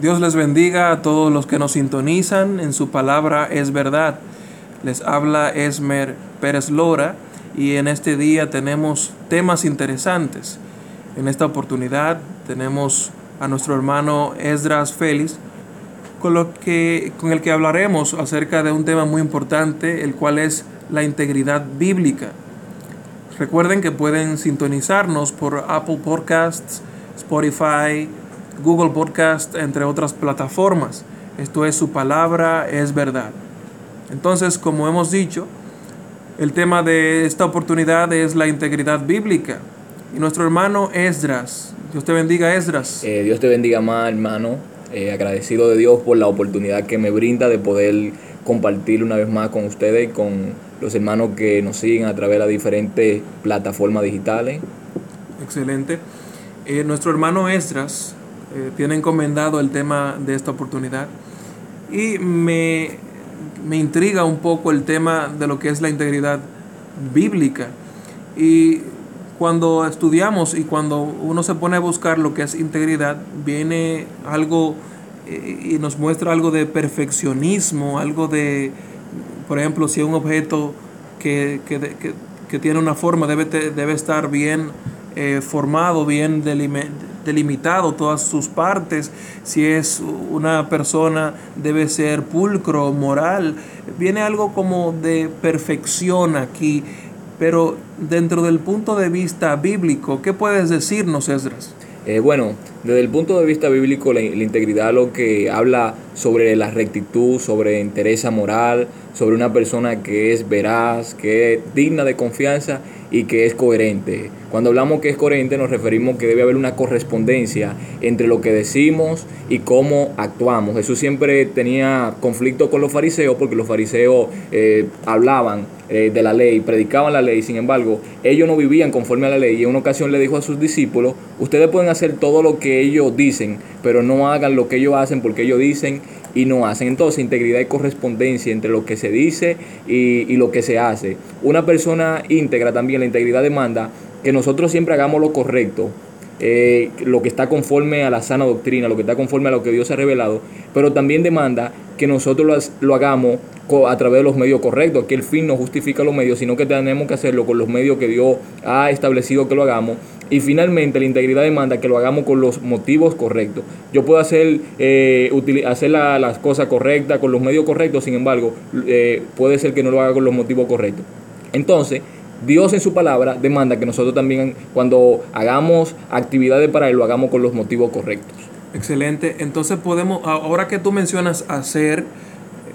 Dios les bendiga a todos los que nos sintonizan. En su palabra es verdad. Les habla Esmer Pérez Lora y en este día tenemos temas interesantes. En esta oportunidad tenemos a nuestro hermano Esdras Félix con, lo que, con el que hablaremos acerca de un tema muy importante, el cual es la integridad bíblica. Recuerden que pueden sintonizarnos por Apple Podcasts, Spotify, Google Podcast, entre otras plataformas. Esto es su palabra, es verdad. Entonces, como hemos dicho, el tema de esta oportunidad es la integridad bíblica. Y nuestro hermano Esdras, Dios te bendiga Esdras. Eh, Dios te bendiga más, hermano. Eh, agradecido de Dios por la oportunidad que me brinda de poder compartir una vez más con ustedes y con los hermanos que nos siguen a través de las diferentes plataformas digitales. Excelente. Eh, nuestro hermano Esdras eh, tiene encomendado el tema de esta oportunidad y me, me intriga un poco el tema de lo que es la integridad bíblica. Y cuando estudiamos y cuando uno se pone a buscar lo que es integridad, viene algo eh, y nos muestra algo de perfeccionismo, algo de, por ejemplo, si un objeto que, que, que, que tiene una forma debe, debe estar bien eh, formado, bien delimitado todas sus partes. Si es una persona, debe ser pulcro, moral. Viene algo como de perfección aquí. Pero dentro del punto de vista bíblico, ¿qué puedes decirnos, Esdras? Eh, bueno, desde el punto de vista bíblico, la, la, integridad lo que habla sobre la rectitud, sobre interés moral, sobre una persona que es veraz, que es digna de confianza y que es coherente. Cuando hablamos que es coherente nos referimos que debe haber una correspondencia entre lo que decimos y cómo actuamos. Jesús siempre tenía conflicto con los fariseos porque los fariseos eh, hablaban eh, de la ley, predicaban la ley, sin embargo, ellos no vivían conforme a la ley y en una ocasión le dijo a sus discípulos, ustedes pueden hacer todo lo que ellos dicen, pero no hagan lo que ellos hacen porque ellos dicen y no hacen. Entonces, integridad y correspondencia entre lo que se dice y, y, lo que se hace. Una persona íntegra también, la integridad demanda que nosotros siempre hagamos lo correcto, eh, lo que está conforme a la sana doctrina, lo que está conforme a lo que Dios ha revelado, pero también demanda que nosotros lo, lo hagamos a través de los medios correctos, que el fin no justifica los medios, sino que tenemos que hacerlo con los medios que Dios ha establecido que lo hagamos. Y finalmente la integridad demanda que lo hagamos con los motivos correctos. Yo puedo hacer, eh, hacer la, las cosas correctas con los medios correctos, sin embargo, eh, puede ser que no lo haga con los motivos correctos. Entonces, Dios en su palabra demanda que nosotros también cuando hagamos actividades para Él lo hagamos con los motivos correctos. Excelente. Entonces podemos, ahora que tú mencionas hacer,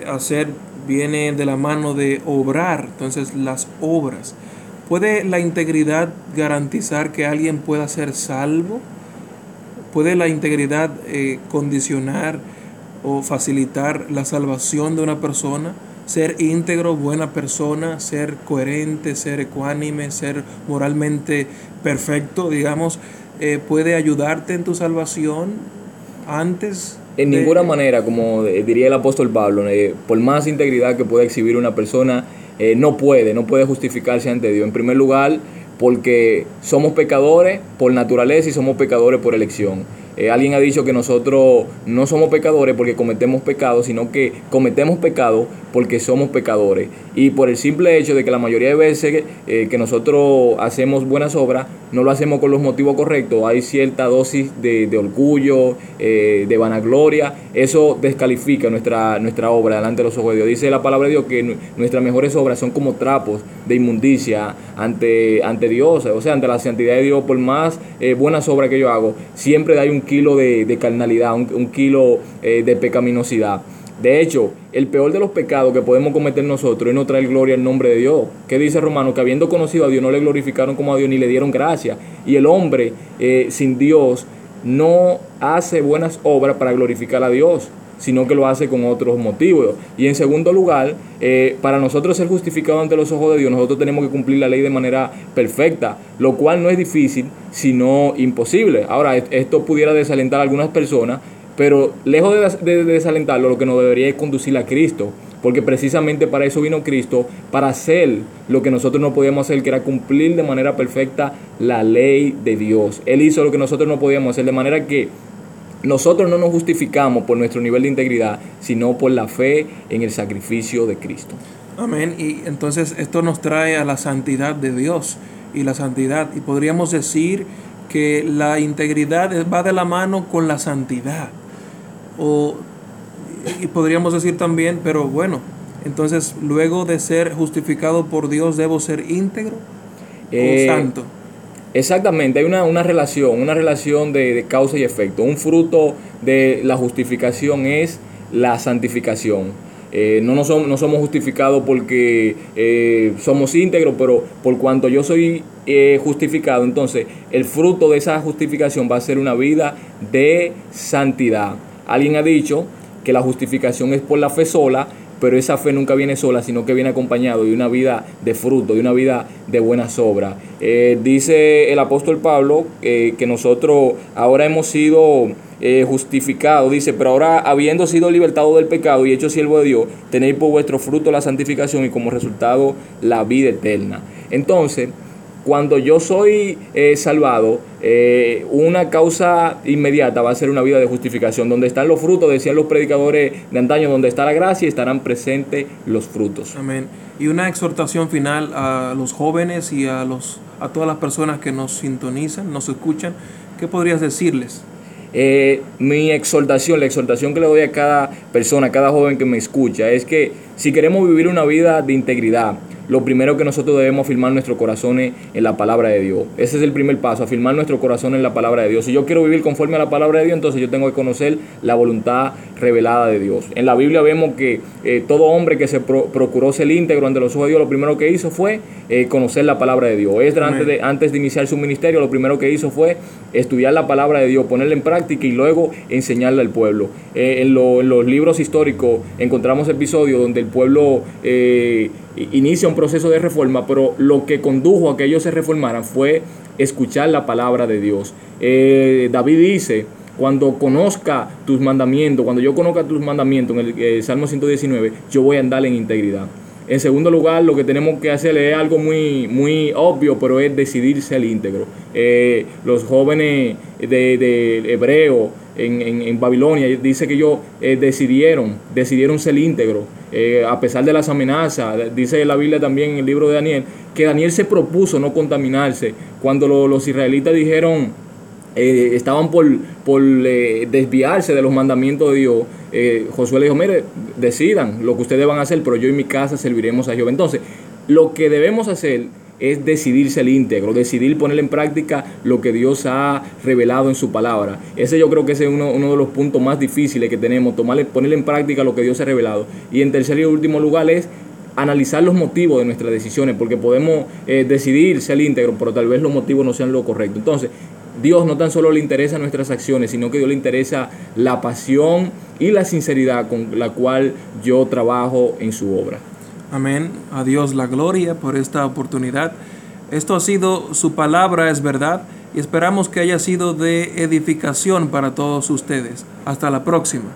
hacer viene de la mano de obrar, entonces las obras. ¿Puede la integridad garantizar que alguien pueda ser salvo? ¿Puede la integridad eh, condicionar o facilitar la salvación de una persona? Ser íntegro, buena persona, ser coherente, ser ecuánime, ser moralmente perfecto, digamos, eh, puede ayudarte en tu salvación antes en de... ninguna manera, como diría el apóstol Pablo, eh, por más integridad que pueda exhibir una persona, eh, no puede, no puede justificarse ante Dios. En primer lugar, porque somos pecadores por naturaleza y somos pecadores por elección. Eh, alguien ha dicho que nosotros no somos pecadores porque cometemos pecados, sino que cometemos pecado porque somos pecadores. Y por el simple hecho de que la mayoría de veces eh, que nosotros hacemos buenas obras, no lo hacemos con los motivos correctos. Hay cierta dosis de, de orgullo, eh, de vanagloria. Eso descalifica nuestra, nuestra obra delante de los ojos de Dios. Dice la palabra de Dios que nuestras mejores obras son como trapos de inmundicia ante, ante Dios, o sea, ante la santidad de Dios. Por más eh, buenas obras que yo hago, siempre hay un kilo de, de carnalidad, un, kilo eh, de pecaminosidad. De hecho, el peor de los pecados que podemos cometer nosotros es no traer gloria al nombre de Dios. ¿Qué dice Romano? Que habiendo conocido a Dios no le glorificaron como a Dios ni le dieron gracia. Y el hombre eh, sin Dios no hace buenas obras para glorificar a Dios sino que lo hace con otros motivos. Y en segundo lugar, eh, para nosotros ser justificados ante los ojos de Dios, nosotros tenemos que cumplir la ley de manera perfecta, lo cual no es difícil, sino imposible. Ahora, esto pudiera desalentar a algunas personas, pero lejos de, de, de desalentarlo, lo que nos debería es conducir a Cristo. Porque precisamente para eso vino Cristo, para hacer lo que nosotros no podíamos hacer, que era cumplir de manera perfecta la ley de Dios. Él hizo lo que nosotros no podíamos hacer, de manera que nosotros no nos justificamos por nuestro nivel de integridad, sino por la fe en el sacrificio de Cristo. Amén. Y entonces esto nos trae a la santidad de Dios y la santidad. Y podríamos decir que la integridad va de la mano con la santidad. O, y podríamos decir también, pero bueno, entonces luego de ser justificado por Dios, ¿debo ser íntegro Eh, o santo? Exactamente, hay una, una relación, una relación de, de causa y efecto. Un fruto de la justificación es la santificación. Eh, no, nos som- no somos justificados porque eh, somos íntegros, pero por cuanto yo soy eh, justificado, entonces el fruto de esa justificación va a ser una vida de santidad. Alguien ha dicho que la justificación es por la fe sola, pero esa fe nunca viene sola, sino que viene acompañado de una vida de fruto, de una vida de buenas obras. Eh, dice el apóstol Pablo eh, que nosotros ahora hemos sido eh, justificados, dice, pero ahora habiendo sido libertados del pecado y hecho siervo de Dios, tenéis por vuestro fruto la santificación y como resultado la vida eterna. Entonces, cuando yo soy eh, salvado, eh, una causa inmediata va a ser una vida de justificación. Donde están los frutos, decían los predicadores de antaño, donde está la gracia, estarán presentes los frutos. Amén. Y una exhortación final a los jóvenes y a, los, a todas las personas que nos sintonizan, nos escuchan. ¿Qué podrías decirles? Eh, mi exhortación, la exhortación que le doy a cada persona, a cada joven que me escucha, es que si queremos vivir una vida de integridad, lo primero que nosotros debemos afirmar nuestros corazones en la palabra de Dios. Ese es el primer paso, afirmar nuestro corazón en la palabra de Dios. Si yo quiero vivir conforme a la palabra de Dios, entonces yo tengo que conocer la voluntad revelada de Dios. En la Biblia vemos que eh, todo hombre que se pro- procuró ser íntegro ante los ojos de Dios, lo primero que hizo fue eh, conocer la palabra de Dios. Esdras, Amén. antes de, antes de iniciar su ministerio, lo primero que hizo fue estudiar la palabra de Dios, ponerla en práctica y luego enseñarla al pueblo. Eh, en, lo- en los libros históricos encontramos episodios donde el pueblo inicia un proceso de reforma, pero lo que condujo a que ellos se reformaran fue escuchar la palabra de Dios. Eh, David dice, cuando conozca tus mandamientos, cuando yo conozca tus mandamientos, en el eh, Salmo 119, yo voy a andar en integridad. En segundo lugar, lo que tenemos que hacer es algo muy, muy obvio, pero es decidir ser íntegro. Eh, los jóvenes de, de hebreo en, en- en Babilonia dice que ellos eh, decidieron, decidieron ser íntegros, eh, a pesar de las amenazas. Dice la Biblia también en el libro de Daniel que Daniel se propuso no contaminarse cuando lo- los israelitas dijeron eh, estaban por, por eh, desviarse de los mandamientos de Dios, eh, Josué le dijo, mire, decidan lo que ustedes van a hacer, pero yo y mi casa serviremos a Jehová. Entonces, lo que debemos hacer es decidir ser íntegro, decidir poner en práctica lo que Dios ha revelado en su palabra. Ese yo creo que ese es uno, uno de los puntos más difíciles que tenemos, tomar, poner en práctica lo que Dios ha revelado. Y en tercer y último lugar es analizar los motivos de nuestras decisiones, porque podemos eh, decidir ser íntegro, pero tal vez los motivos no sean lo correcto. Entonces, Dios no tan solo le interesa nuestras acciones, sino que Dios le interesa la pasión y la sinceridad con la cual yo trabajo en su obra. Amén. A Dios la gloria por esta oportunidad. Esto ha sido su palabra, es verdad, y esperamos que haya sido de edificación para todos ustedes. Hasta la próxima.